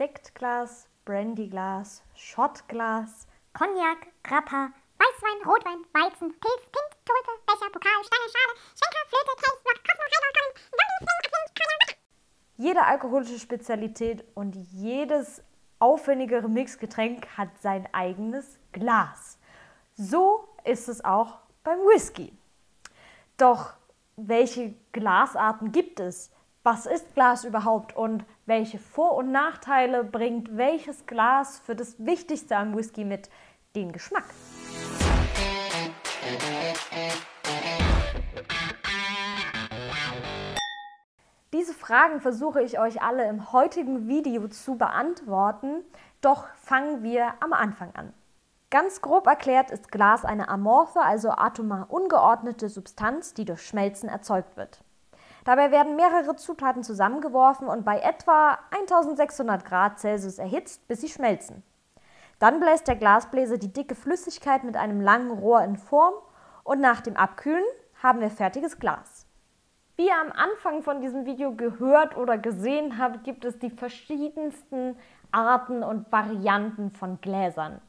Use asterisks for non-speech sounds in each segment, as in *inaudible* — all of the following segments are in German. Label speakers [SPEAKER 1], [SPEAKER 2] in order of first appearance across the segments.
[SPEAKER 1] Sektglas, Brandyglas, Shotglas,
[SPEAKER 2] Cognac, Grappa, Weißwein, Rotwein, Weizen, Pilz, Pint, Tulpe, Becher, Pokal, Stange, Schale, Schwenker, Flöte, Case, Block, Kosmo, Heider, Colin, Zombie, Advent, Cognac.
[SPEAKER 1] Jede alkoholische Spezialität und jedes aufwendigere Mixgetränk hat sein eigenes Glas. So ist es auch beim Whisky. Doch welche Glasarten gibt es? Was ist Glas überhaupt und welche Vor- und Nachteile bringt welches Glas für das Wichtigste am Whisky mit, den Geschmack? Diese Fragen versuche ich euch alle im heutigen Video zu beantworten, doch fangen wir am Anfang an. Ganz grob erklärt ist Glas eine amorphe, also atomar ungeordnete Substanz, die durch Schmelzen erzeugt wird. Dabei werden mehrere Zutaten zusammengeworfen und bei etwa 1600 Grad Celsius erhitzt, bis sie schmelzen. Dann bläst der Glasbläser die dicke Flüssigkeit mit einem langen Rohr in Form und nach dem Abkühlen haben wir fertiges Glas. Wie ihr am Anfang von diesem Video gehört oder gesehen habt, gibt es die verschiedensten Arten und Varianten von Gläsern.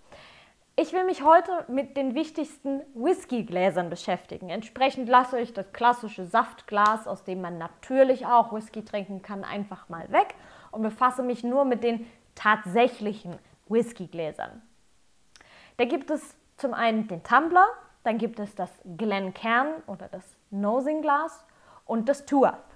[SPEAKER 1] Ich will mich heute mit den wichtigsten Whiskygläsern beschäftigen. Entsprechend lasse ich das klassische Saftglas, aus dem man natürlich auch Whisky trinken kann, einfach mal weg und befasse mich nur mit den tatsächlichen Whiskygläsern. Da gibt es zum einen den Tumbler, dann gibt es das Glencairn oder das Nosing Glas und das Tuath.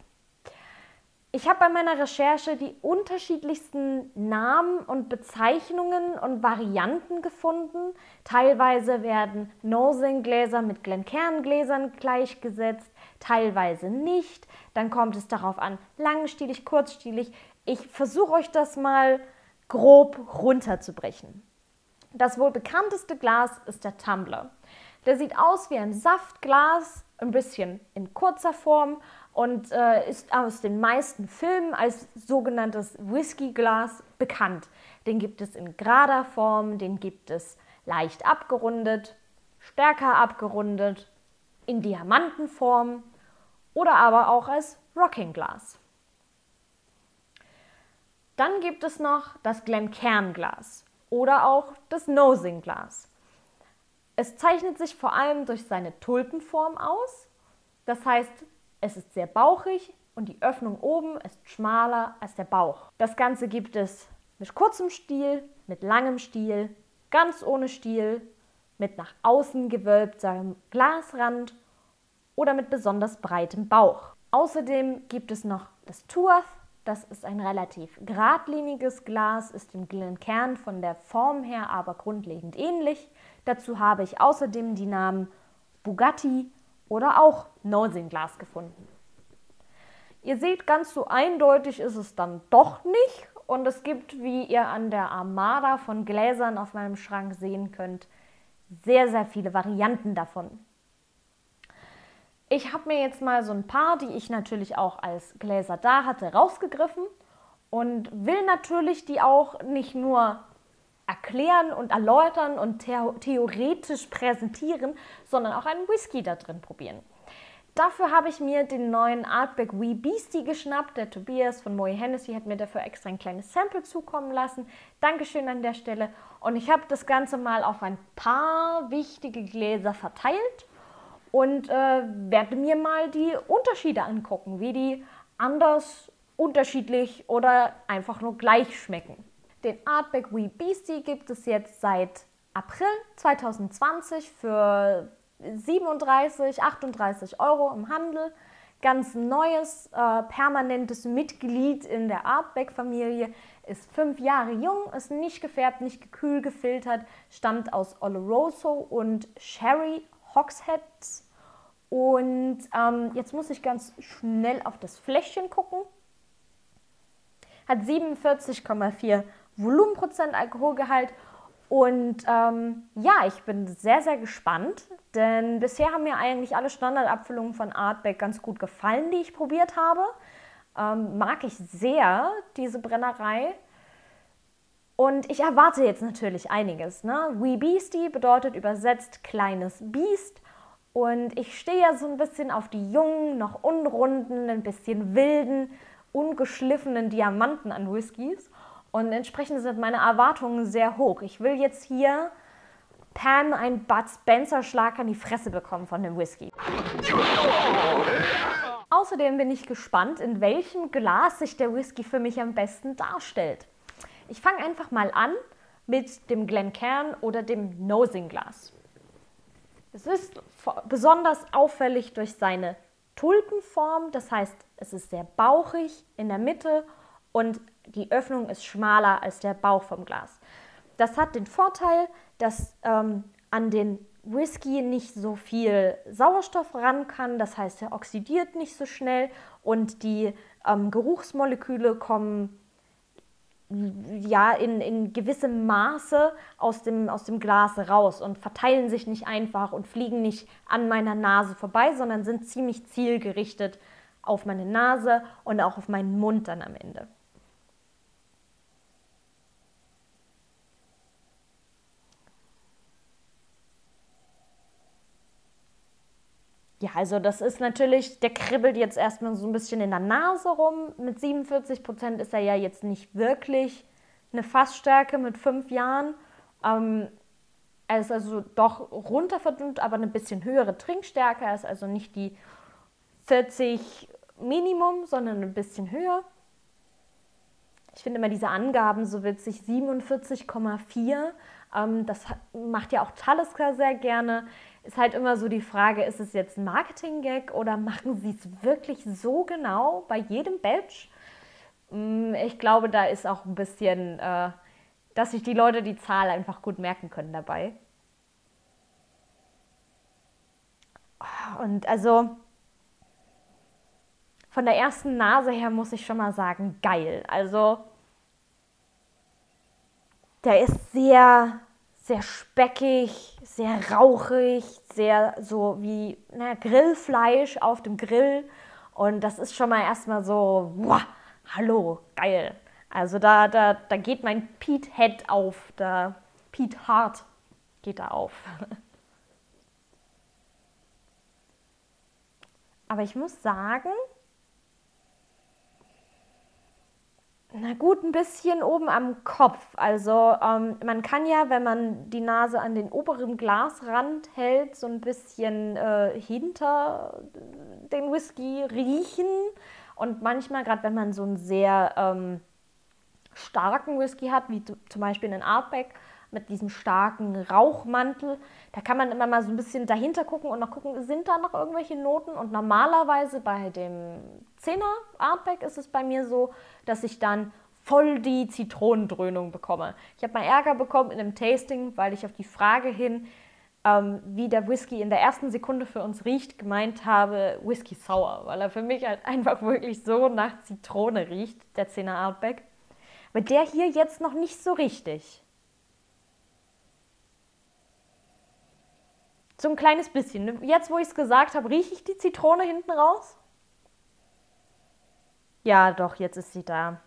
[SPEAKER 1] Ich habe bei meiner Recherche die unterschiedlichsten Namen und Bezeichnungen und Varianten gefunden. Teilweise werden Nosing-Gläser mit Glencairn-Gläsern gleichgesetzt, teilweise nicht. Dann kommt es darauf an, langstielig, kurzstielig. Ich versuche euch das mal grob runterzubrechen. Das wohl bekannteste Glas ist der Tumbler. Der sieht aus wie ein Saftglas, ein bisschen in kurzer Form und äh, ist aus den meisten Filmen als sogenanntes Whiskyglas bekannt. Den gibt es in gerader Form, den gibt es leicht abgerundet, stärker abgerundet, in Diamantenform oder aber auch als Rocking Glas. Dann gibt es noch das Glencairn-Glas oder auch das Nosing-Glas. Es zeichnet sich vor allem durch seine Tulpenform aus. Das heißt, es ist sehr bauchig und die Öffnung oben ist schmaler als der Bauch. Das Ganze gibt es mit kurzem Stiel, mit langem Stiel, ganz ohne Stiel, mit nach außen gewölbtem Glasrand oder mit besonders breitem Bauch. Außerdem gibt es noch das Tuath, das ist ein relativ geradliniges Glas, ist dem Glencairn von der Form her aber grundlegend ähnlich. Dazu habe ich außerdem die Namen Bugatti oder auch Nosing-Glas gefunden. Ihr seht, ganz so eindeutig ist es dann doch nicht und es gibt, wie ihr an der Armada von Gläsern auf meinem Schrank sehen könnt, sehr, sehr viele Varianten davon. Ich habe mir jetzt mal so ein paar, die ich natürlich auch als Gläser da hatte, rausgegriffen und will natürlich die auch nicht nur erklären und erläutern und theoretisch präsentieren, sondern auch einen Whisky da drin probieren. Dafür habe ich mir den neuen Artback Wee Beastie geschnappt. Der Tobias von Moe Hennessy hat mir dafür extra ein kleines Sample zukommen lassen. Dankeschön an der Stelle. Und ich habe das Ganze mal auf ein paar wichtige Gläser verteilt und äh, werde mir mal die Unterschiede angucken, wie die anders, unterschiedlich oder einfach nur gleich schmecken. Den Artback Wee Beastie gibt es jetzt seit April 2020 für 37, 38 Euro im Handel. Ganz neues, äh, permanentes Mitglied in der Artback-Familie, ist fünf Jahre jung, ist nicht gefärbt, nicht gekühl gefiltert, stammt aus Oloroso und Sherry Hogsheads und ähm, jetzt muss ich ganz schnell auf das Fläschchen gucken. Hat 47,4 Volumenprozent Alkoholgehalt. Und ähm, ja, ich bin sehr, sehr gespannt, denn bisher haben mir eigentlich alle Standardabfüllungen von Artback ganz gut gefallen, die ich probiert habe. Ähm, mag ich sehr, diese Brennerei. Und ich erwarte jetzt natürlich einiges. Ne? Wee Beastie bedeutet übersetzt kleines Biest. Und ich stehe ja so ein bisschen auf die jungen, noch unrunden, ein bisschen wilden, ungeschliffenen Diamanten an Whiskys. Und entsprechend sind meine Erwartungen sehr hoch. Ich will jetzt hier Pam einen Bud Spencer-Schlag an die Fresse bekommen von dem Whisky. Außerdem bin ich gespannt, in welchem Glas sich der Whisky für mich am besten darstellt. Ich fange einfach mal an mit dem Glencairn oder dem Nosing-Glas. Es ist besonders auffällig durch seine Tulpenform, das heißt, es ist sehr bauchig in der Mitte und die Öffnung ist schmaler als der Bauch vom Glas. Das hat den Vorteil, dass ähm, an den Whisky nicht so viel Sauerstoff ran kann, das heißt, er oxidiert nicht so schnell und die ähm, Geruchsmoleküle kommen ja in, in gewissem Maße aus dem, aus dem Glas raus und verteilen sich nicht einfach und fliegen nicht an meiner Nase vorbei, sondern sind ziemlich zielgerichtet auf meine Nase und auch auf meinen Mund dann am Ende. Ja, also das ist natürlich, der kribbelt jetzt erstmal so ein bisschen in der Nase rum. Mit 47 Prozent ist er ja jetzt nicht wirklich eine Fassstärke mit fünf Jahren. Ähm, er ist also doch runter verdünnt, aber eine bisschen höhere Trinkstärke. Er ist also nicht die 40 Minimum, sondern ein bisschen höher. Ich finde immer diese Angaben so witzig, 47,4. Ähm, das macht ja auch Talisker sehr gerne ist halt immer so die Frage, ist es jetzt ein Marketing-Gag oder machen sie es wirklich so genau bei jedem Batch? Mm, ich glaube, da ist auch ein bisschen, äh, dass sich die Leute die Zahl einfach gut merken können dabei. Und also von der ersten Nase her muss ich schon mal sagen, geil. Also der ist sehr sehr speckig, sehr rauchig, sehr so wie na, Grillfleisch auf dem Grill. Und das ist schon mal erstmal so, wow, hallo, geil. Also da, da, da geht mein Pete Head auf, da Pete Heart geht da auf. *laughs* Aber ich muss sagen, Na gut, ein bisschen oben am Kopf. Also ähm, man kann ja, wenn man die Nase an den oberen Glasrand hält, so ein bisschen äh, hinter den Whisky riechen. Und manchmal, gerade wenn man so einen sehr ähm, starken Whisky hat, wie zum Beispiel einen Artback, mit diesem starken Rauchmantel. Da kann man immer mal so ein bisschen dahinter gucken und noch gucken, sind da noch irgendwelche Noten? Und normalerweise bei dem 10er Artback ist es bei mir so, dass ich dann voll die Zitronendröhnung bekomme. Ich habe mal Ärger bekommen in einem Tasting, weil ich auf die Frage hin, ähm, wie der Whisky in der ersten Sekunde für uns riecht, gemeint habe, Whisky Sour, weil er für mich halt einfach wirklich so nach Zitrone riecht, der 10er Artback. Aber der hier jetzt noch nicht so richtig. So ein kleines bisschen. Jetzt, wo ich es gesagt habe, rieche ich die Zitrone hinten raus? Ja, doch, jetzt ist sie da.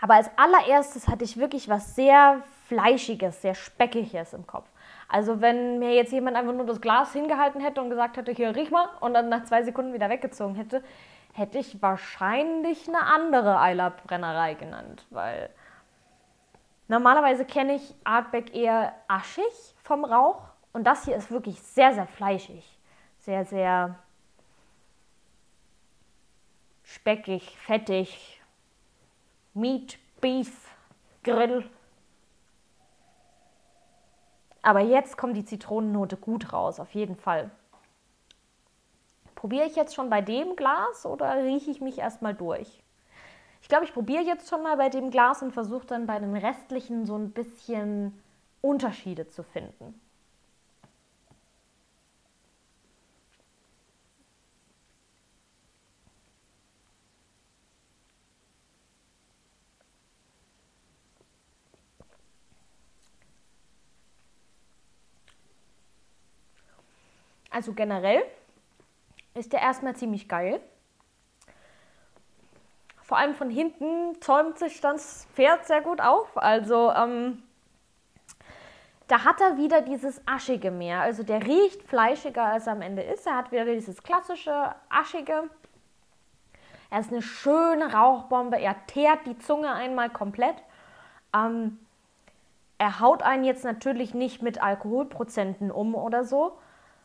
[SPEAKER 1] Aber als allererstes hatte ich wirklich was sehr Fleischiges, sehr Speckiges im Kopf. Also wenn mir jetzt jemand einfach nur das Glas hingehalten hätte und gesagt hätte, hier riech mal, und dann nach zwei Sekunden wieder weggezogen hätte, hätte ich wahrscheinlich eine andere Eilerbrennerei genannt, weil normalerweise kenne ich Artback eher aschig vom Rauch und das hier ist wirklich sehr, sehr fleischig. Sehr, sehr speckig, fettig. Meat, Beef, Grill. Aber jetzt kommt die Zitronennote gut raus, auf jeden Fall. Probiere ich jetzt schon bei dem Glas oder rieche ich mich erstmal durch? Ich glaube, ich probiere jetzt schon mal bei dem Glas und versuche dann bei den restlichen so ein bisschen Unterschiede zu finden. Also generell ist der erstmal ziemlich geil. Vor allem von hinten zäumt sich das Pferd sehr gut auf. Also ähm, da hat er wieder dieses Aschige mehr. Also der riecht fleischiger, als er am Ende ist. Er hat wieder dieses klassische Aschige. Er ist eine schöne Rauchbombe. Er teert die Zunge einmal komplett. Ähm, er haut einen jetzt natürlich nicht mit Alkoholprozenten um oder so.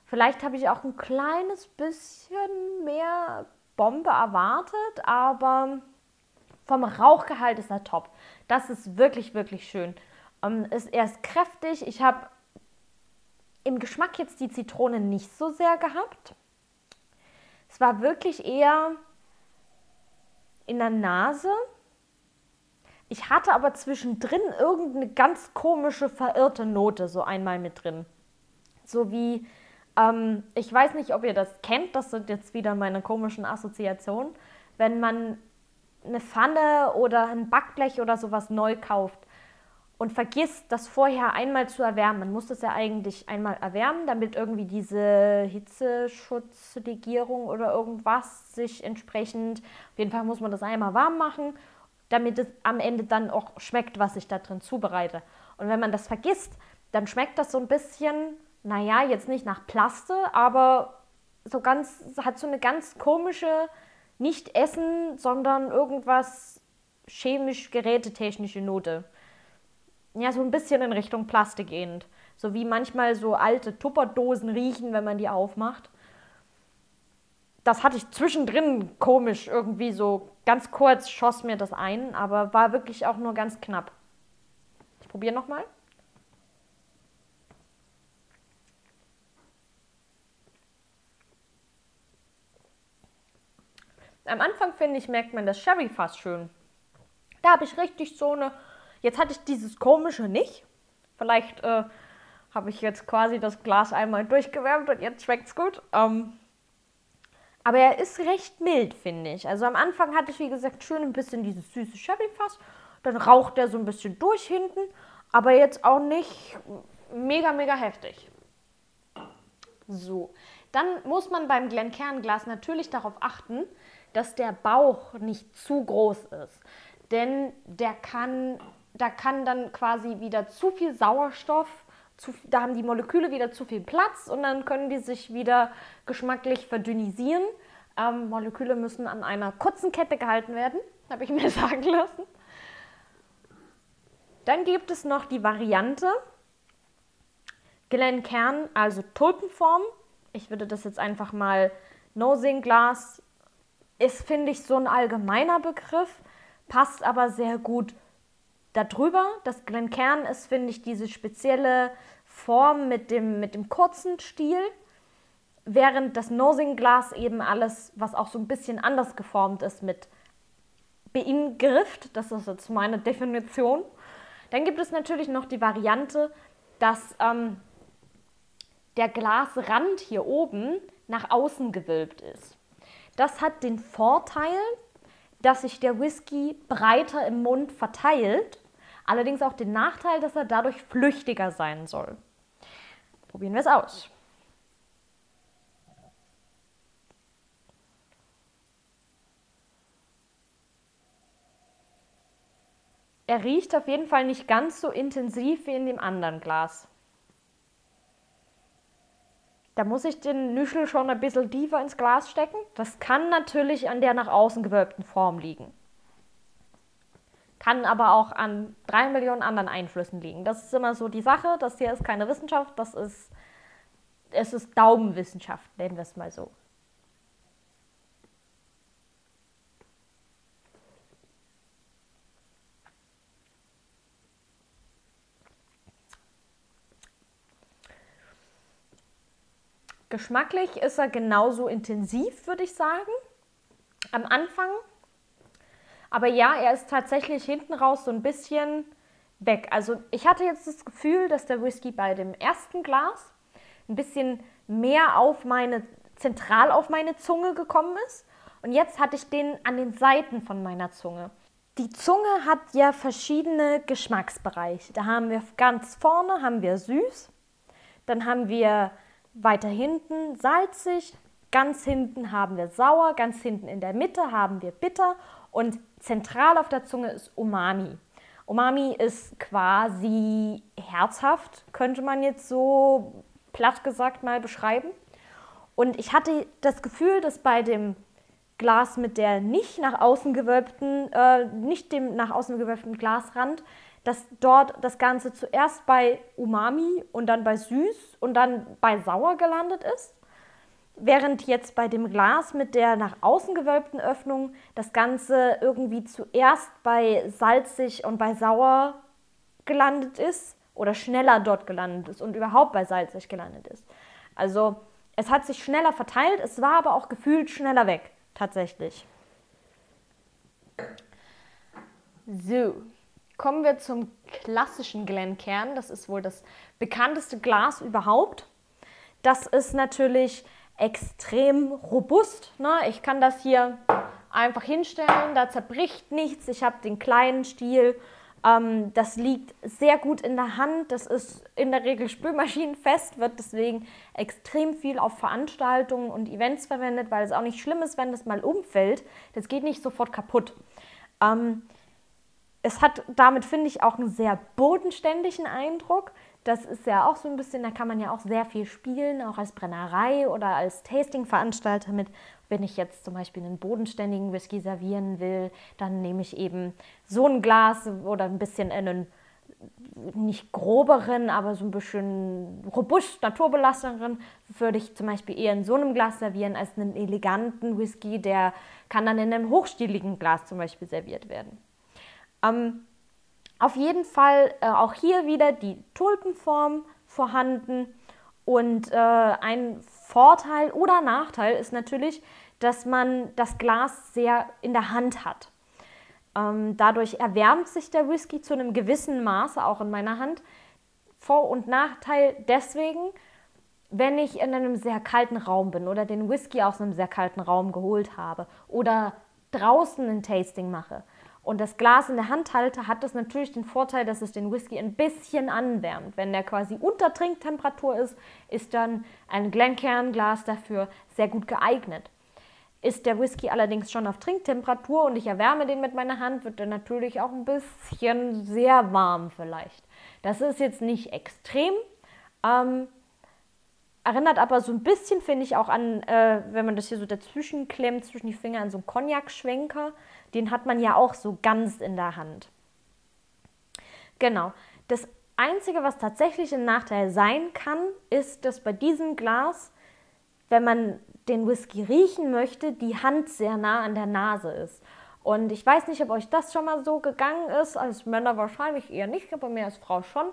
[SPEAKER 1] Vielleicht habe ich auch ein kleines bisschen mehr Bombe erwartet, aber vom Rauchgehalt ist er top. Das ist wirklich, wirklich schön. Ähm, ist, er ist kräftig. Ich habe im Geschmack jetzt die Zitrone nicht so sehr gehabt. Es war wirklich eher in der Nase. Ich hatte aber zwischendrin irgendeine ganz komische, verirrte Note so einmal mit drin. So wie, ähm, ich weiß nicht, ob ihr das kennt, das sind jetzt wieder meine komischen Assoziationen, wenn man eine Pfanne oder ein Backblech oder sowas neu kauft und vergisst, das vorher einmal zu erwärmen. Man muss das ja eigentlich einmal erwärmen, damit irgendwie diese Hitzeschutzlegierung oder irgendwas sich entsprechend, auf jeden Fall muss man das einmal warm machen, damit es am Ende dann auch schmeckt, was ich da drin zubereite. Und wenn man das vergisst, dann schmeckt das so ein bisschen, naja, jetzt nicht nach Plaste, aber so ganz, hat so eine ganz komische, nicht Essen, sondern irgendwas chemisch gerätetechnische Note ja, so ein bisschen in Richtung Plastik gehend. So wie manchmal so alte Tupperdosen riechen, wenn man die aufmacht. Das hatte ich zwischendrin komisch irgendwie so ganz kurz schoss mir das ein, aber war wirklich auch nur ganz knapp. Ich probiere nochmal. Am Anfang finde ich, merkt man das Sherry fast schön. Da habe ich richtig so eine Jetzt hatte ich dieses komische nicht. Vielleicht äh, habe ich jetzt quasi das Glas einmal durchgewärmt und jetzt schmeckt es gut. Ähm, aber er ist recht mild, finde ich. Also am Anfang hatte ich, wie gesagt, schön ein bisschen dieses süße Sherryfass. Dann raucht er so ein bisschen durch hinten. Aber jetzt auch nicht mega, mega heftig. So, dann muss man beim Glencairn-Glas natürlich darauf achten, dass der Bauch nicht zu groß ist. Denn der kann da kann dann quasi wieder zu viel Sauerstoff, zu, da haben die Moleküle wieder zu viel Platz und dann können die sich wieder geschmacklich verdünnisieren. Ähm, Moleküle müssen an einer kurzen Kette gehalten werden, habe ich mir *laughs* sagen lassen. Dann gibt es noch die Variante Glenkern, also Tulpenform. Ich würde das jetzt einfach mal Nosing Glas ist, finde ich, so ein allgemeiner Begriff, passt aber sehr gut darüber. Das Glenkern ist, finde ich, diese spezielle Form mit dem, mit dem kurzen Stiel, während das Nosing-Glas eben alles, was auch so ein bisschen anders geformt ist, mit beingrifft. Das ist jetzt meine Definition. Dann gibt es natürlich noch die Variante, dass ähm, der Glasrand hier oben nach außen gewölbt ist. Das hat den Vorteil, dass sich der Whisky breiter im Mund verteilt Allerdings auch den Nachteil, dass er dadurch flüchtiger sein soll. Probieren wir es aus. Er riecht auf jeden Fall nicht ganz so intensiv wie in dem anderen Glas. Da muss ich den Nüschel schon ein bisschen tiefer ins Glas stecken. Das kann natürlich an der nach außen gewölbten Form liegen kann aber auch an drei Millionen anderen Einflüssen liegen. Das ist immer so die Sache. Das hier ist keine Wissenschaft, das ist, es ist Daumenwissenschaft, nennen wir es mal so. Geschmacklich ist er genauso intensiv, würde ich sagen. Am Anfang aber ja, er ist tatsächlich hinten raus so ein bisschen weg. Also ich hatte jetzt das Gefühl, dass der Whisky bei dem ersten Glas ein bisschen mehr auf meine, zentral auf meine Zunge gekommen ist. Und jetzt hatte ich den an den Seiten von meiner Zunge. Die Zunge hat ja verschiedene Geschmacksbereiche. Da haben wir ganz vorne haben wir süß, dann haben wir weiter hinten salzig, ganz hinten haben wir sauer, ganz hinten in der Mitte haben wir bitter und zentral auf der Zunge ist Umami. Umami ist quasi herzhaft, könnte man jetzt so platt gesagt mal beschreiben. Und ich hatte das Gefühl, dass bei dem Glas mit der nicht nach außen gewölbten, äh, nicht dem nach außen gewölbten Glasrand, dass dort das Ganze zuerst bei Umami und dann bei süß und dann bei sauer gelandet ist. Während jetzt bei dem Glas mit der nach außen gewölbten Öffnung das Ganze irgendwie zuerst bei salzig und bei sauer gelandet ist oder schneller dort gelandet ist und überhaupt bei salzig gelandet ist. Also es hat sich schneller verteilt, es war aber auch gefühlt schneller weg, tatsächlich. So, kommen wir zum klassischen Glenkern. Das ist wohl das bekannteste Glas überhaupt. Das ist natürlich extrem robust. Ne? Ich kann das hier einfach hinstellen, da zerbricht nichts. Ich habe den kleinen Stiel. Ähm, das liegt sehr gut in der Hand. Das ist in der Regel spülmaschinenfest, wird deswegen extrem viel auf Veranstaltungen und Events verwendet, weil es auch nicht schlimm ist, wenn das mal umfällt. Das geht nicht sofort kaputt. Ähm, es hat damit, finde ich, auch einen sehr bodenständigen Eindruck. Das ist ja auch so ein bisschen, da kann man ja auch sehr viel spielen, auch als Brennerei oder als Tasting-Veranstalter mit. Wenn ich jetzt zum Beispiel einen bodenständigen Whisky servieren will, dann nehme ich eben so ein Glas oder ein bisschen einen nicht groberen, aber so ein bisschen robust, naturbelassenen, würde ich zum Beispiel eher in so einem Glas servieren als einen eleganten Whisky, der kann dann in einem hochstieligen Glas zum Beispiel serviert werden. Ähm, auf jeden Fall äh, auch hier wieder die Tulpenform vorhanden. Und äh, ein Vorteil oder Nachteil ist natürlich, dass man das Glas sehr in der Hand hat. Ähm, dadurch erwärmt sich der Whisky zu einem gewissen Maße auch in meiner Hand. Vor- und Nachteil deswegen, wenn ich in einem sehr kalten Raum bin oder den Whisky aus einem sehr kalten Raum geholt habe oder draußen ein Tasting mache und das Glas in der Hand halte, hat das natürlich den Vorteil, dass es den Whisky ein bisschen anwärmt. Wenn der quasi unter Trinktemperatur ist, ist dann ein Glencairn-Glas dafür sehr gut geeignet. Ist der Whisky allerdings schon auf Trinktemperatur und ich erwärme den mit meiner Hand, wird er natürlich auch ein bisschen sehr warm vielleicht. Das ist jetzt nicht extrem, ähm, erinnert aber so ein bisschen, finde ich, auch an, äh, wenn man das hier so dazwischen klemmt, zwischen die Finger, an so einen Cognac-Schwenker den hat man ja auch so ganz in der Hand. Genau. Das Einzige, was tatsächlich ein Nachteil sein kann, ist, dass bei diesem Glas, wenn man den Whisky riechen möchte, die Hand sehr nah an der Nase ist. Und ich weiß nicht, ob euch das schon mal so gegangen ist, als Männer wahrscheinlich eher nicht, aber mir als Frau schon.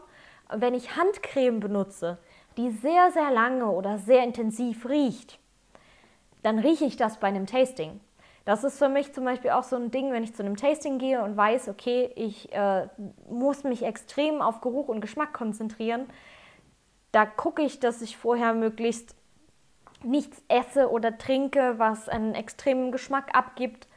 [SPEAKER 1] Wenn ich Handcreme benutze, die sehr, sehr lange oder sehr intensiv riecht, dann rieche ich das bei einem Tasting. Das ist für mich zum Beispiel auch so ein Ding, wenn ich zu einem Tasting gehe und weiß, okay, ich äh, muss mich extrem auf Geruch und Geschmack konzentrieren. Da gucke ich, dass ich vorher möglichst nichts esse oder trinke, was einen extremen Geschmack abgibt,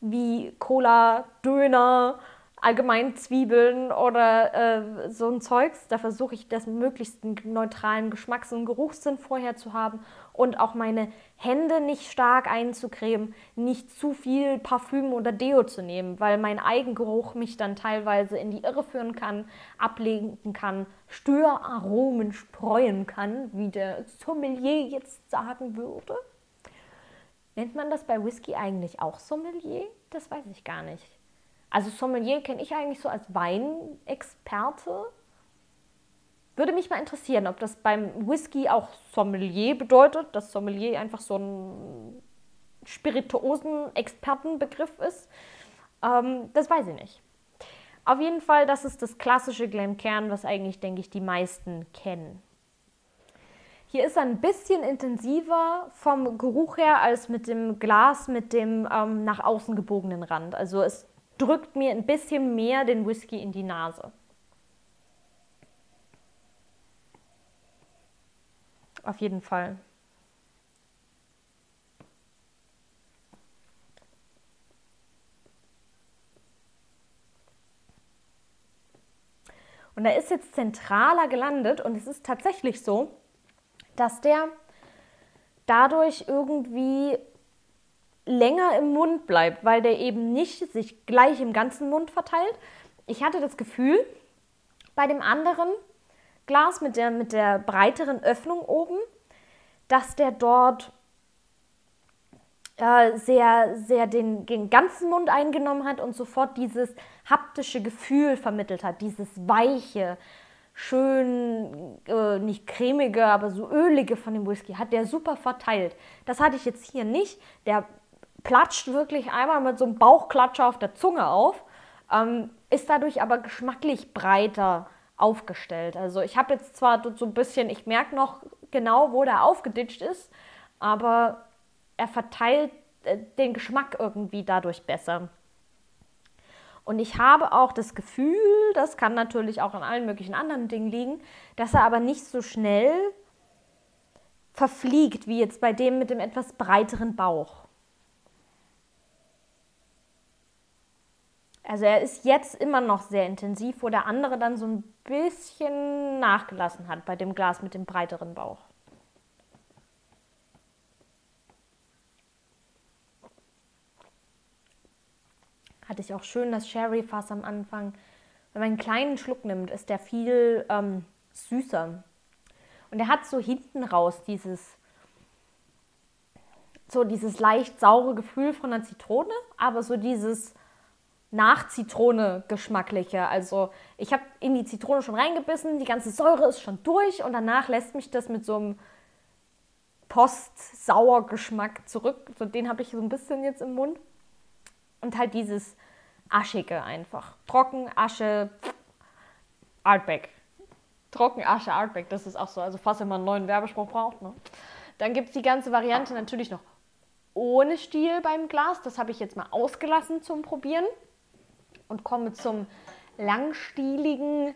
[SPEAKER 1] wie Cola, Döner, allgemein Zwiebeln oder äh, so ein Zeugs. Da versuche ich das möglichst einen neutralen Geschmacks- und Geruchssinn vorher zu haben und auch meine Hände nicht stark einzucremen, nicht zu viel Parfüm oder Deo zu nehmen, weil mein Eigengeruch mich dann teilweise in die Irre führen kann, ablenken kann, Störaromen streuen kann, wie der Sommelier jetzt sagen würde. Nennt man das bei Whisky eigentlich auch Sommelier? Das weiß ich gar nicht. Also Sommelier kenne ich eigentlich so als Weinexperte. Würde mich mal interessieren, ob das beim Whisky auch Sommelier bedeutet, dass Sommelier einfach so ein Spirituosen-Expertenbegriff ist. Ähm, das weiß ich nicht. Auf jeden Fall, das ist das klassische Glencairn, was eigentlich, denke ich, die meisten kennen. Hier ist er ein bisschen intensiver vom Geruch her als mit dem Glas mit dem ähm, nach außen gebogenen Rand. Also es drückt mir ein bisschen mehr den Whisky in die Nase. Auf jeden Fall. Und er ist jetzt zentraler gelandet und es ist tatsächlich so, dass der dadurch irgendwie länger im Mund bleibt, weil der eben nicht sich gleich im ganzen Mund verteilt. Ich hatte das Gefühl, bei dem anderen Glas mit der, mit der breiteren Öffnung oben, dass der dort äh, sehr, sehr den, den ganzen Mund eingenommen hat und sofort dieses haptische Gefühl vermittelt hat, dieses weiche, schön, äh, nicht cremige, aber so ölige von dem Whisky, hat der super verteilt. Das hatte ich jetzt hier nicht. Der platscht wirklich einmal mit so einem Bauchklatscher auf der Zunge auf, ähm, ist dadurch aber geschmacklich breiter aufgestellt. Also ich habe jetzt zwar so ein bisschen, ich merke noch genau, wo der aufgeditscht ist, aber er verteilt äh, den Geschmack irgendwie dadurch besser. Und ich habe auch das Gefühl, das kann natürlich auch an allen möglichen anderen Dingen liegen, dass er aber nicht so schnell verfliegt wie jetzt bei dem mit dem etwas breiteren Bauch. Also er ist jetzt immer noch sehr intensiv, wo der andere dann so ein bisschen nachgelassen hat bei dem Glas mit dem breiteren Bauch. hatte ich auch schön das Sherry-Fass am Anfang. Wenn man einen kleinen Schluck nimmt, ist der viel ähm, süßer. Und er hat so hinten raus dieses, so dieses leicht saure Gefühl von der Zitrone, aber so dieses nach Zitrone geschmackliche. Also ich habe in die Zitrone schon reingebissen, die ganze Säure ist schon durch und danach lässt mich das mit so einem Post-Sauer-Geschmack zurück. So den habe ich so ein bisschen jetzt im Mund. Und halt dieses Aschige einfach. Trocken, Asche, Artback. Trocken, Asche, Artback, das ist auch so. Also fast wenn man einen neuen Werbespruch braucht. Ne? Dann gibt es die ganze Variante natürlich noch ohne Stiel beim Glas. Das habe ich jetzt mal ausgelassen zum Probieren. Und komme zum langstieligen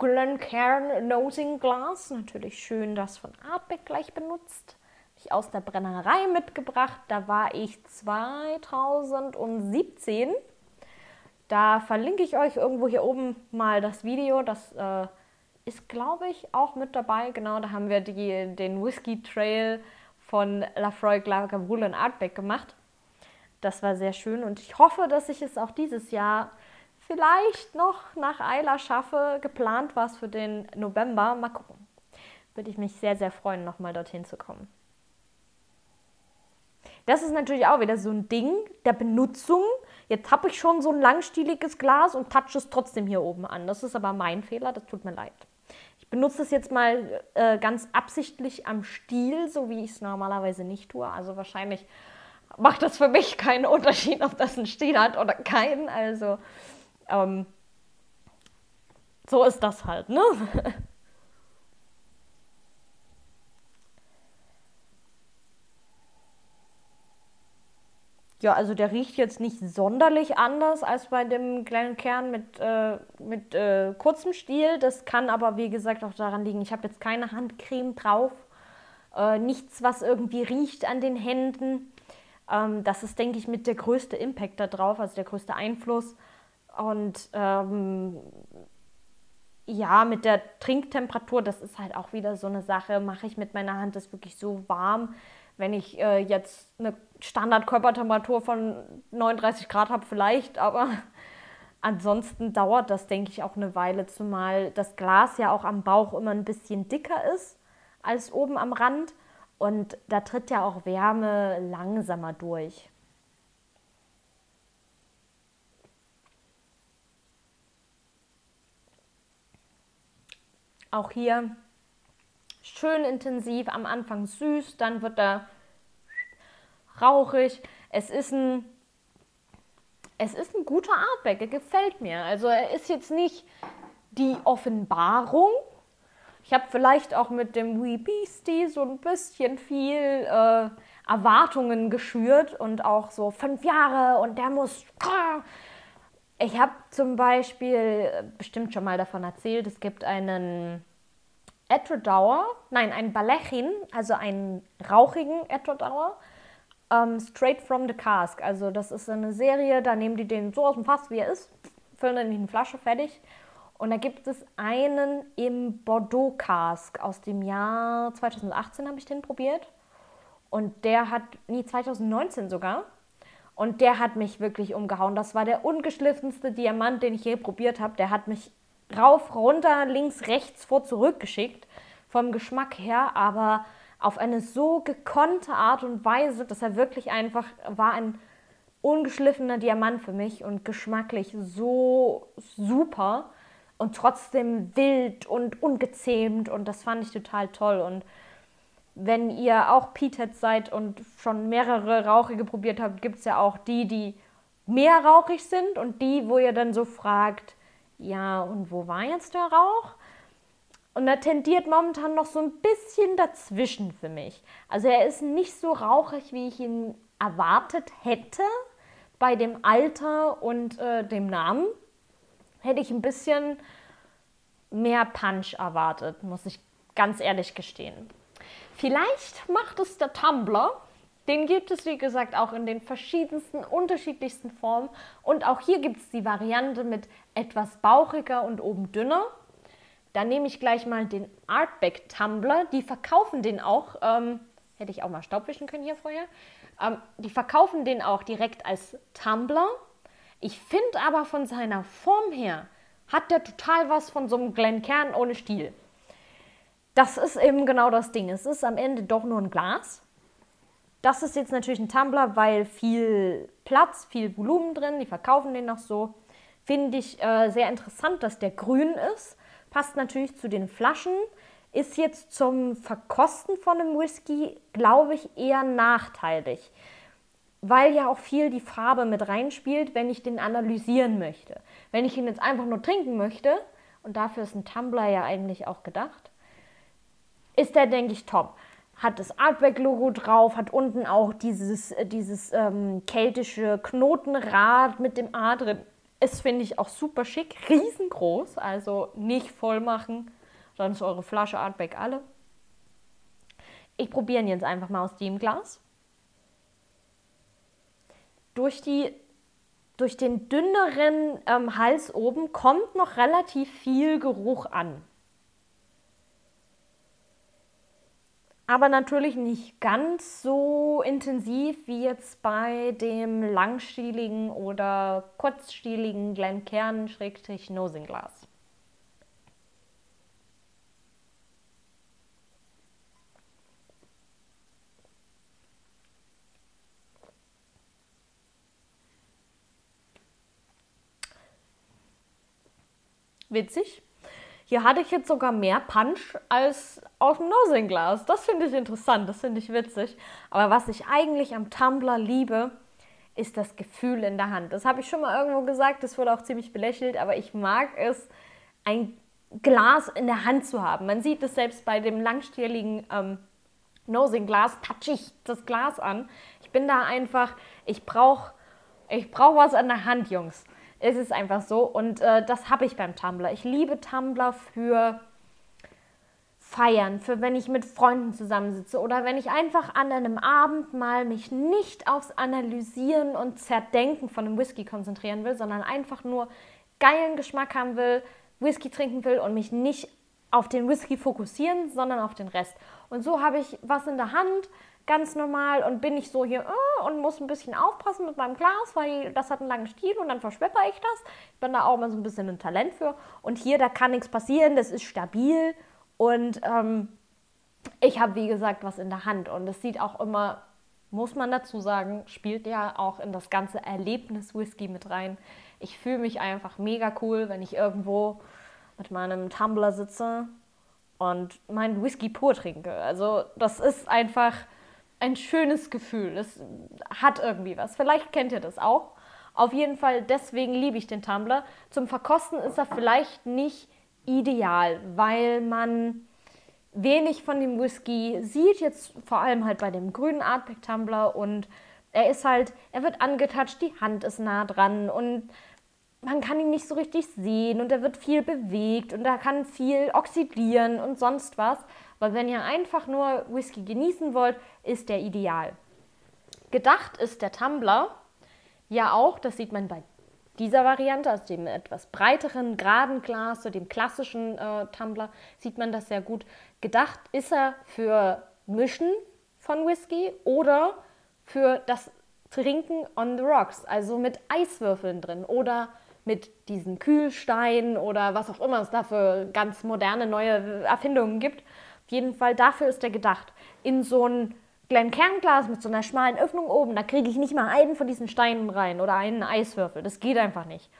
[SPEAKER 1] Glencairn Nosing Glas. Natürlich schön das von Artback gleich benutzt ich aus der Brennerei mitgebracht. Da war ich 2017. Da verlinke ich euch irgendwo hier oben mal das Video. Das äh, ist, glaube ich, auch mit dabei. Genau, da haben wir die, den Whisky Trail von Lafroy Glagavule in Artbeck gemacht. Das war sehr schön und ich hoffe, dass ich es auch dieses Jahr vielleicht noch nach Eila schaffe. Geplant war es für den November. Mal gucken. Würde ich mich sehr, sehr freuen, nochmal dorthin zu kommen. Das ist natürlich auch wieder so ein Ding der Benutzung. Jetzt habe ich schon so ein langstieliges Glas und touch es trotzdem hier oben an. Das ist aber mein Fehler, das tut mir leid. Ich benutze das jetzt mal äh, ganz absichtlich am Stiel, so wie ich es normalerweise nicht tue. Also wahrscheinlich macht das für mich keinen Unterschied, ob das einen Stiel hat oder keinen. Also ähm, so ist das halt, ne? *laughs* Ja, also der riecht jetzt nicht sonderlich anders als bei dem kleinen Kern mit, äh, mit äh, kurzem Stiel. Das kann aber, wie gesagt, auch daran liegen, ich habe jetzt keine Handcreme drauf. Äh, nichts, was irgendwie riecht an den Händen. Ähm, das ist, denke ich, mit der größte Impact da drauf, also der größte Einfluss. Und ähm, ja, mit der Trinktemperatur, das ist halt auch wieder so eine Sache. Mache ich mit meiner Hand das wirklich so warm, wenn ich äh, jetzt eine Standardkörpertemperatur von 39 Grad habe, vielleicht, aber *laughs* ansonsten dauert das, denke ich, auch eine Weile, zumal das Glas ja auch am Bauch immer ein bisschen dicker ist als oben am Rand und da tritt ja auch Wärme langsamer durch. Auch hier schön intensiv, am Anfang süß, dann wird er rauchig. Es ist ein, es ist ein guter Artback, er gefällt mir. Also er ist jetzt nicht die Offenbarung. Ich habe vielleicht auch mit dem Wee Beastie so ein bisschen viel äh, Erwartungen geschürt und auch so fünf Jahre und der muss. Ich habe zum Beispiel bestimmt schon mal davon erzählt, es gibt einen Etrodauer, nein, einen Balechin, also einen rauchigen Etrodauer, ähm, straight from the cask. Also das ist eine Serie, da nehmen die den so aus dem Fass, wie er ist, füllen ihn in eine Flasche, fertig. Und da gibt es einen im Bordeaux Cask aus dem Jahr 2018 habe ich den probiert. Und der hat, nee, 2019 sogar. Und der hat mich wirklich umgehauen. Das war der ungeschliffenste Diamant, den ich je probiert habe. Der hat mich rauf, runter, links, rechts, vor, zurück geschickt vom Geschmack her, aber auf eine so gekonnte Art und Weise, dass er wirklich einfach war ein ungeschliffener Diamant für mich und geschmacklich so super und trotzdem wild und ungezähmt und das fand ich total toll und wenn ihr auch Peathead seid und schon mehrere rauchige probiert habt, gibt es ja auch die, die mehr rauchig sind und die, wo ihr dann so fragt, ja, und wo war jetzt der Rauch? Und er tendiert momentan noch so ein bisschen dazwischen für mich. Also er ist nicht so rauchig, wie ich ihn erwartet hätte bei dem Alter und äh, dem Namen. Hätte ich ein bisschen mehr Punch erwartet, muss ich ganz ehrlich gestehen. Vielleicht macht es der Tumblr. Den gibt es, wie gesagt, auch in den verschiedensten, unterschiedlichsten Formen. Und auch hier gibt es die Variante mit etwas bauchiger und oben dünner. Dann nehme ich gleich mal den Artback Tumbler. Die verkaufen den auch. Ähm, hätte ich auch mal staubwischen können hier vorher. Ähm, die verkaufen den auch direkt als Tumbler. Ich finde aber von seiner Form her, hat der total was von so einem Glenkern ohne Stiel. Das ist eben genau das Ding. Es ist am Ende doch nur ein Glas. Das ist jetzt natürlich ein Tumbler, weil viel Platz, viel Volumen drin. Die verkaufen den noch so. Finde ich äh, sehr interessant, dass der grün ist. Passt natürlich zu den Flaschen. Ist jetzt zum Verkosten von einem Whisky, glaube ich, eher nachteilig. Weil ja auch viel die Farbe mit reinspielt, wenn ich den analysieren möchte. Wenn ich ihn jetzt einfach nur trinken möchte, und dafür ist ein Tumbler ja eigentlich auch gedacht, ist der, denke ich, top. Hat das Artback-Logo drauf, hat unten auch dieses, dieses ähm, keltische Knotenrad mit dem A drin. Ist, finde ich, auch super schick, riesengroß, also nicht voll machen, dann ist eure Flasche Artback alle. Ich probiere ihn jetzt einfach mal aus dem Glas. Durch, die, durch den dünneren ähm, Hals oben kommt noch relativ viel Geruch an. Aber natürlich nicht ganz so intensiv wie jetzt bei dem langstieligen oder kurzstieligen Glencairn-Nosinglas. Witzig. Hier hatte ich jetzt sogar mehr Punch als aus dem Nosinglas. Das finde ich interessant, das finde ich witzig. Aber was ich eigentlich am Tumblr liebe, ist das Gefühl in der Hand. Das habe ich schon mal irgendwo gesagt, das wurde auch ziemlich belächelt, aber ich mag es, ein Glas in der Hand zu haben. Man sieht es selbst bei dem langstieligen ähm, Nosing-Glas, ich das Glas an. Ich bin da einfach, ich brauche ich brauch was an der Hand, Jungs. Es ist einfach so und äh, das habe ich beim Tumblr. Ich liebe Tumblr für Feiern, für wenn ich mit Freunden zusammensitze oder wenn ich einfach an einem Abend mal mich nicht aufs Analysieren und Zerdenken von einem Whisky konzentrieren will, sondern einfach nur geilen Geschmack haben will, Whisky trinken will und mich nicht auf den Whisky fokussieren, sondern auf den Rest. Und so habe ich was in der Hand, ganz normal und bin ich so hier äh, und muss ein bisschen aufpassen mit meinem Glas, weil das hat einen langen Stiel und dann verschwepper ich das. Ich bin da auch mal so ein bisschen ein Talent für. Und hier, da kann nichts passieren, das ist stabil und ähm, ich habe, wie gesagt, was in der Hand und es sieht auch immer, muss man dazu sagen, spielt ja auch in das ganze Erlebnis Whisky mit rein. Ich fühle mich einfach mega cool, wenn ich irgendwo mit meinem Tumbler sitze und meinen Whisky pur trinke. Also das ist einfach ein schönes Gefühl. Es hat irgendwie was. Vielleicht kennt ihr das auch. Auf jeden Fall, deswegen liebe ich den Tumbler. Zum Verkosten ist er vielleicht nicht ideal, weil man wenig von dem Whisky sieht, jetzt vor allem halt bei dem grünen Artback Tumbler und er ist halt, er wird angetatscht, die Hand ist nah dran und man kann ihn nicht so richtig sehen und er wird viel bewegt und er kann viel oxidieren und sonst was. Weil wenn ihr einfach nur Whisky genießen wollt, ist der ideal. Gedacht ist der Tumbler ja auch, das sieht man bei dieser Variante, aus dem etwas breiteren, geraden Glas, so dem klassischen äh, Tumbler, sieht man das sehr gut. Gedacht ist er für Mischen von Whisky oder für das Trinken on the rocks, also mit Eiswürfeln drin oder mit diesen Kühlsteinen oder was auch immer es da für ganz moderne neue Erfindungen gibt jeden Fall dafür ist der gedacht. In so ein Glencairn-Glas mit so einer schmalen Öffnung oben, da kriege ich nicht mal einen von diesen Steinen rein oder einen Eiswürfel. Das geht einfach nicht.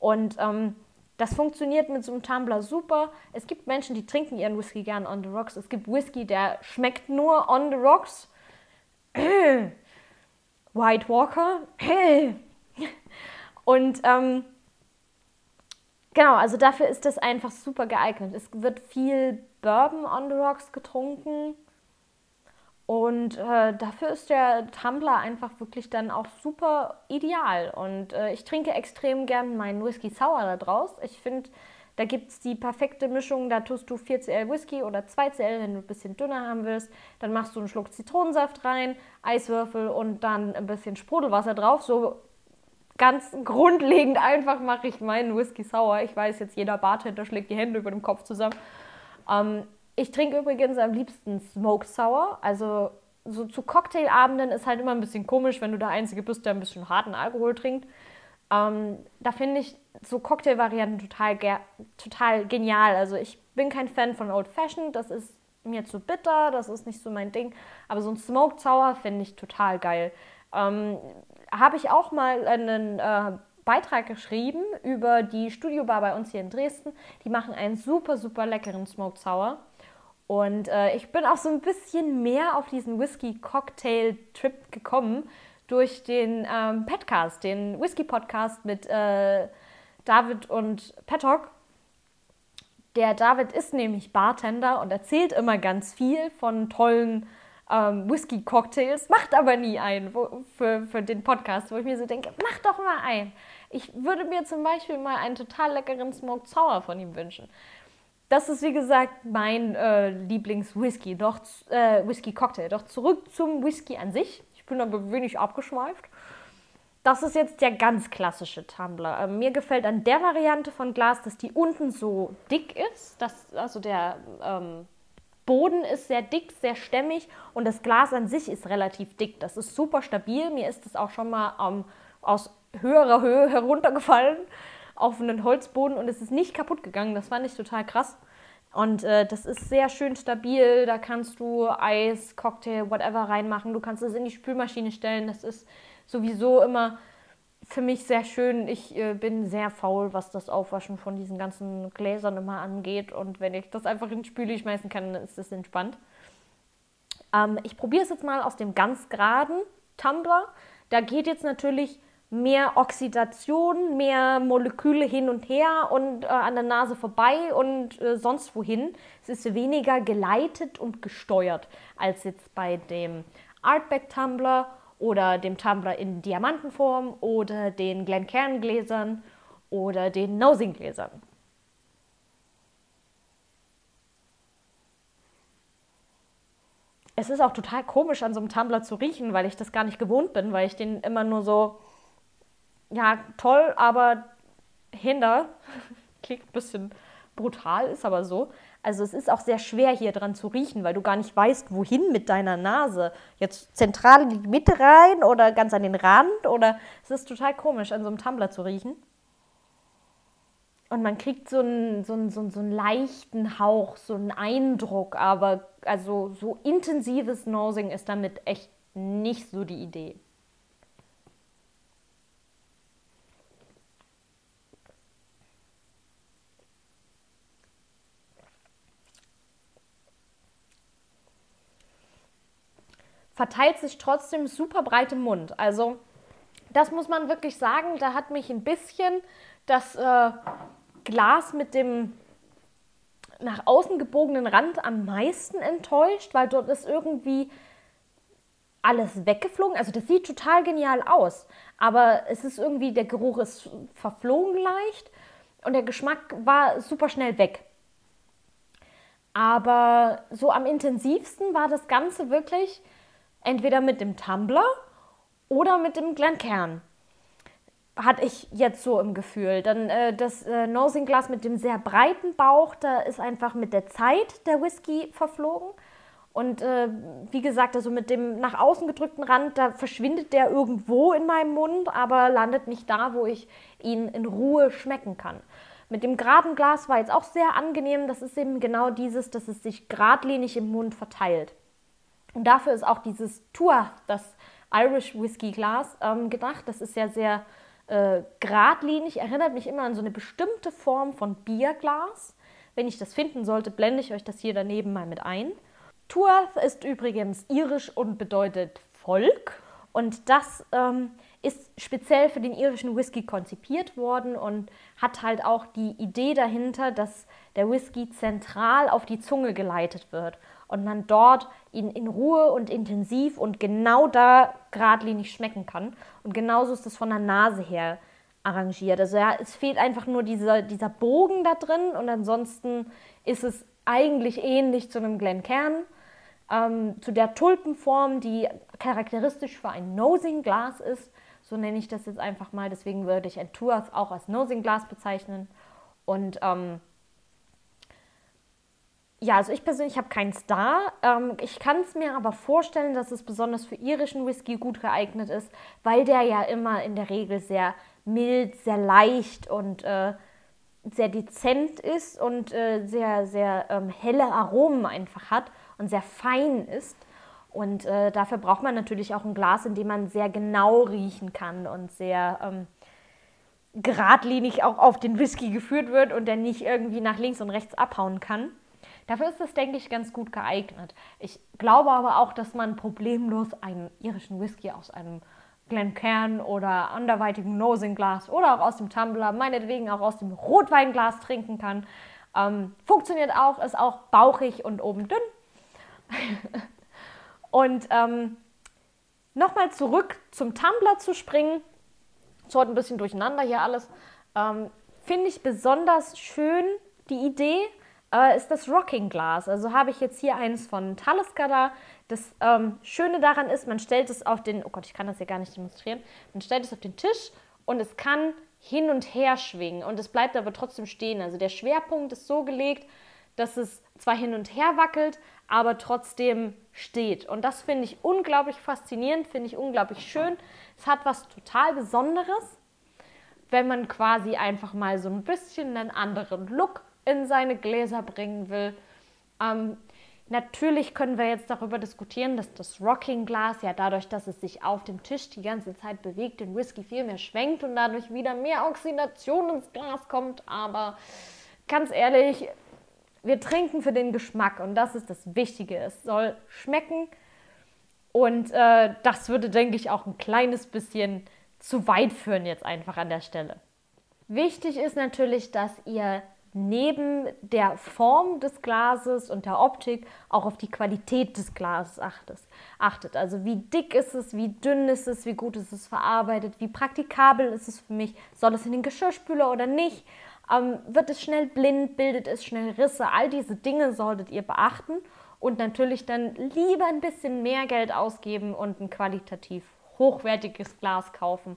[SPEAKER 1] Und ähm, das funktioniert mit so einem Tumbler super. Es gibt Menschen, die trinken ihren Whisky gern on the rocks. Es gibt Whisky, der schmeckt nur on the rocks. *clears throat* White Walker. *clears throat* Und ähm, genau, also dafür ist das einfach super geeignet. Es wird viel Bourbon on the rocks getrunken. Und äh, dafür ist der Tumbler einfach wirklich dann auch super ideal. Und äh, ich trinke extrem gern meinen Whisky Sour da draus. Ich finde, da gibt es die perfekte Mischung. Da tust du 4cl Whisky oder 2cl, wenn du ein bisschen dünner haben willst. Dann machst du einen Schluck Zitronensaft rein, Eiswürfel und dann ein bisschen Sprudelwasser drauf. So ganz grundlegend einfach mache ich meinen Whisky Sour. Ich weiß jetzt, jeder Bartender schlägt die Hände über dem Kopf zusammen. Ähm, ich trinke übrigens am liebsten Smoked Sour. Also so zu Cocktailabenden ist halt immer ein bisschen komisch, wenn du der Einzige bist, der ein bisschen harten Alkohol trinkt. Ähm, da finde ich so Cocktailvarianten total, total genial. Also ich bin kein Fan von Old Fashioned, das ist mir zu bitter, das ist nicht so mein Ding. Aber so ein Smoked Sour finde ich total geil. Ähm, Habe ich auch mal einen äh, Beitrag geschrieben über die Studiobar bei uns hier in Dresden. Die machen einen super, super leckeren Smoked Sour. Und äh, ich bin auch so ein bisschen mehr auf diesen Whisky-Cocktail-Trip gekommen durch den ähm, Podcast, den Whisky-Podcast mit äh, David und Pettok. Der David ist nämlich Bartender und erzählt immer ganz viel von tollen ähm, Whisky-Cocktails, macht aber nie einen wo, für, für den Podcast, wo ich mir so denke, mach doch mal einen. Ich würde mir zum Beispiel mal einen total leckeren Smoked Sour von ihm wünschen. Das ist wie gesagt mein äh, Lieblings-Whisky, doch äh, Whisky-Cocktail. Doch zurück zum Whisky an sich. Ich bin aber wenig abgeschweift. Das ist jetzt der ganz klassische Tumbler. Ähm, mir gefällt an der Variante von Glas, dass die unten so dick ist. Dass, also der ähm, Boden ist sehr dick, sehr stämmig und das Glas an sich ist relativ dick. Das ist super stabil. Mir ist es auch schon mal ähm, aus höherer Höhe *laughs* heruntergefallen auf einen Holzboden und es ist nicht kaputt gegangen. Das fand ich total krass. Und äh, das ist sehr schön stabil. Da kannst du Eis, Cocktail, whatever reinmachen. Du kannst es in die Spülmaschine stellen. Das ist sowieso immer für mich sehr schön. Ich äh, bin sehr faul, was das Aufwaschen von diesen ganzen Gläsern immer angeht. Und wenn ich das einfach in die Spüle schmeißen kann, dann ist das entspannt. Ähm, ich probiere es jetzt mal aus dem ganz geraden Tumbler. Da geht jetzt natürlich mehr Oxidation, mehr Moleküle hin und her und äh, an der Nase vorbei und äh, sonst wohin. Es ist weniger geleitet und gesteuert als jetzt bei dem Artback Tumbler oder dem Tumbler in Diamantenform oder den Glencairn Gläsern oder den Nosing Gläsern. Es ist auch total komisch, an so einem Tumbler zu riechen, weil ich das gar nicht gewohnt bin, weil ich den immer nur so ja, toll, aber hinder. *laughs* Klingt ein bisschen brutal, ist aber so. Also es ist auch sehr schwer hier dran zu riechen, weil du gar nicht weißt, wohin mit deiner Nase. Jetzt zentral in die Mitte rein oder ganz an den Rand oder es ist total komisch, an so einem Tumbler zu riechen. Und man kriegt so einen, so, einen, so, einen, so einen leichten Hauch, so einen Eindruck, aber also so intensives Nosing ist damit echt nicht so die Idee. Verteilt sich trotzdem super breit im Mund. Also das muss man wirklich sagen. Da hat mich ein bisschen das äh, Glas mit dem nach außen gebogenen Rand am meisten enttäuscht, weil dort ist irgendwie alles weggeflogen. Also das sieht total genial aus, aber es ist irgendwie, der Geruch ist verflogen leicht und der Geschmack war super schnell weg. Aber so am intensivsten war das Ganze wirklich entweder mit dem Tumbler oder mit dem Glenkern. Hatte ich jetzt so im Gefühl. Dann äh, das äh, Nosing-Glas mit dem sehr breiten Bauch, da ist einfach mit der Zeit der Whisky verflogen. Und äh, wie gesagt, also mit dem nach außen gedrückten Rand, da verschwindet der irgendwo in meinem Mund, aber landet nicht da, wo ich ihn in Ruhe schmecken kann. Mit dem geraden Glas war jetzt auch sehr angenehm. Das ist eben genau dieses, dass es sich geradlinig im Mund verteilt. Und dafür ist auch dieses Tuath, das Irish Whisky Glas, ähm, gedacht. Das ist ja sehr äh, geradlinig, erinnert mich immer an so eine bestimmte Form von Bierglas. Wenn ich das finden sollte, blende ich euch das hier daneben mal mit ein. Tuath ist übrigens irisch und bedeutet Volk. Und das ähm, ist speziell für den irischen Whisky konzipiert worden und hat halt auch die Idee dahinter, dass der Whisky zentral auf die Zunge geleitet wird und man dort ihn in Ruhe und intensiv und genau da geradlinig schmecken kann. Und genauso ist es von der Nase her arrangiert. Also ja, es fehlt einfach nur dieser, dieser Bogen da drin und ansonsten ist es eigentlich ähnlich zu einem Glencairn ähm, zu der Tulpenform, die charakteristisch für ein Nosing Glas ist. So nenne ich das jetzt einfach mal. Deswegen würde ich ein Tuath auch als Nosing Glas bezeichnen. Und ähm, ja, also ich persönlich habe keinen Star. Ähm, ich kann es mir aber vorstellen, dass es besonders für irischen Whisky gut geeignet ist, weil der ja immer in der Regel sehr mild, sehr leicht und äh, sehr dezent ist und äh, sehr, sehr ähm, helle Aromen einfach hat und sehr fein ist. Und äh, dafür braucht man natürlich auch ein Glas, in dem man sehr genau riechen kann und sehr ähm, geradlinig auch auf den Whisky geführt wird und der nicht irgendwie nach links und rechts abhauen kann. Dafür ist das, denke ich, ganz gut geeignet. Ich glaube aber auch, dass man problemlos einen irischen Whisky aus einem Glencairn oder anderweitigen Nosing-Glas oder auch aus dem Tumbler, meinetwegen auch aus dem Rotweinglas trinken kann. Ähm, funktioniert auch, ist auch bauchig und oben dünn. *laughs* und ähm, nochmal zurück zum Tumbler zu springen. Es wird ein bisschen durcheinander hier alles. Ähm, Finde ich besonders schön die Idee, äh, ist das Rocking Glas. Also habe ich jetzt hier eins von Talisker da. Das ähm, Schöne daran ist, man stellt es auf den, oh Gott, ich kann das hier gar nicht demonstrieren, man stellt es auf den Tisch und es kann hin und her schwingen und es bleibt aber trotzdem stehen. Also der Schwerpunkt ist so gelegt, dass es zwar hin und her wackelt, aber trotzdem steht. Und das finde ich unglaublich faszinierend, finde ich unglaublich schön. Es hat was total Besonderes, wenn man quasi einfach mal so ein bisschen einen anderen Look in seine Gläser bringen will. Ähm, natürlich können wir jetzt darüber diskutieren, dass das Rocking-Glas ja dadurch, dass es sich auf dem Tisch die ganze Zeit bewegt, den Whisky viel mehr schwenkt und dadurch wieder mehr Oxidation ins Glas kommt. Aber ganz ehrlich, wir trinken für den Geschmack und das ist das Wichtige. Es soll schmecken und äh, das würde, denke ich, auch ein kleines bisschen zu weit führen jetzt einfach an der Stelle. Wichtig ist natürlich, dass ihr neben der Form des Glases und der Optik auch auf die Qualität des Glases achtet. Also wie dick ist es, wie dünn ist es, wie gut ist es verarbeitet, wie praktikabel ist es für mich, soll es in den Geschirrspüler oder nicht, ähm, wird es schnell blind, bildet es schnell Risse, all diese Dinge solltet ihr beachten und natürlich dann lieber ein bisschen mehr Geld ausgeben und ein qualitativ hochwertiges Glas kaufen,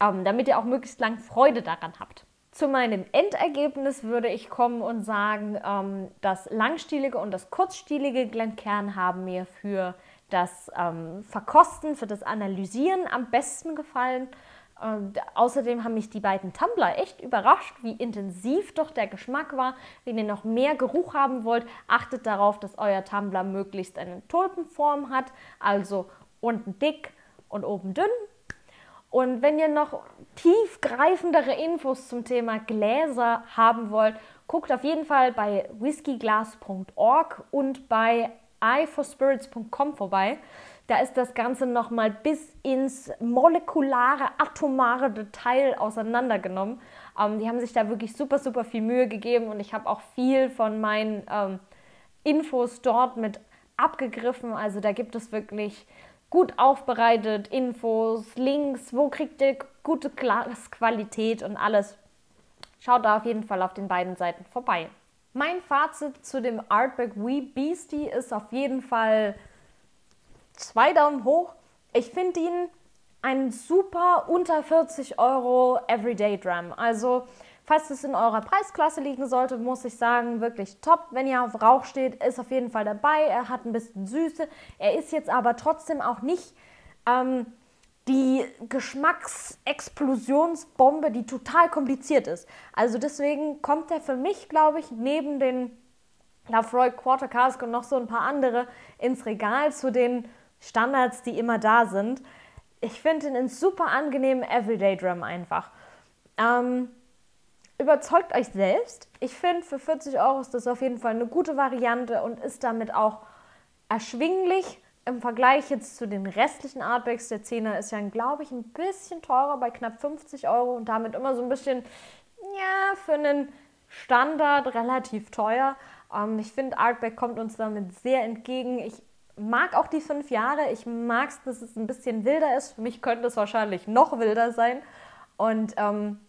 [SPEAKER 1] ähm, damit ihr auch möglichst lang Freude daran habt. Zu meinem Endergebnis würde ich kommen und sagen, ähm, das langstielige und das kurzstielige Glencairn haben mir für das ähm, Verkosten, für das Analysieren am besten gefallen. Ähm, außerdem haben mich die beiden Tumbler echt überrascht, wie intensiv doch der Geschmack war. Wenn ihr noch mehr Geruch haben wollt, achtet darauf, dass euer Tumbler möglichst eine Tulpenform hat, also unten dick und oben dünn und wenn ihr noch tiefgreifendere Infos zum Thema Gläser haben wollt, guckt auf jeden Fall bei whiskyglass.org und bei eyeforspirits.com vorbei. Da ist das Ganze nochmal bis ins molekulare, atomare Detail auseinandergenommen. Ähm, die haben sich da wirklich super, super viel Mühe gegeben und ich habe auch viel von meinen ähm, Infos dort mit abgegriffen. Also da gibt es wirklich gut aufbereitet, Infos, Links, wo kriegt ihr gute Glasqualität und alles. Schaut da auf jeden Fall auf den beiden Seiten vorbei. Mein Fazit zu dem Artback Wee Beastie ist auf jeden Fall zwei Daumen hoch. Ich finde ihn ein super unter 40 Euro Everyday Drum. Also Falls es in eurer Preisklasse liegen sollte, muss ich sagen, wirklich top. Wenn ihr auf Rauch steht, ist auf jeden Fall dabei. Er hat ein bisschen Süße. Er ist jetzt aber trotzdem auch nicht ähm, die Geschmacksexplosionsbombe, die total kompliziert ist. Also deswegen kommt er für mich, glaube ich, neben den Lafroy Quarter Cask und noch so ein paar andere ins Regal zu den Standards, die immer da sind. Ich finde ihn ein super angenehmen Everyday Drum einfach. Ähm, überzeugt euch selbst. Ich finde, für 40 Euro ist das auf jeden Fall eine gute Variante und ist damit auch erschwinglich. Im Vergleich jetzt zu den restlichen Artbacks, der 10er ist ja, glaube ich, ein bisschen teurer bei knapp 50 Euro und damit immer so ein bisschen, ja, für einen Standard relativ teuer. Ähm, ich finde, Artback kommt uns damit sehr entgegen. Ich mag auch die fünf Jahre. Ich mag es, dass es ein bisschen wilder ist. Für mich könnte es wahrscheinlich noch wilder sein. Und ähm,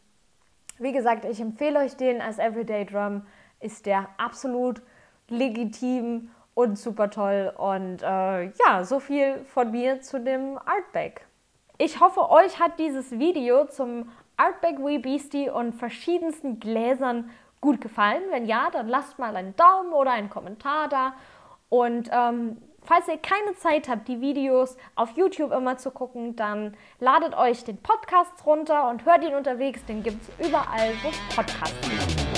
[SPEAKER 1] wie gesagt, ich empfehle euch den als Everyday Drum. Ist der absolut legitim und super toll. Und äh, ja, so viel von mir zu dem Artback. Ich hoffe, euch hat dieses Video zum Artback Wee Beastie und verschiedensten Gläsern gut gefallen. Wenn ja, dann lasst mal einen Daumen oder einen Kommentar da. Und ähm, falls ihr keine Zeit habt, die Videos auf YouTube immer zu gucken, dann ladet euch den Podcast runter und hört ihn unterwegs. Den gibt es überall, wo es Podcasts gibt.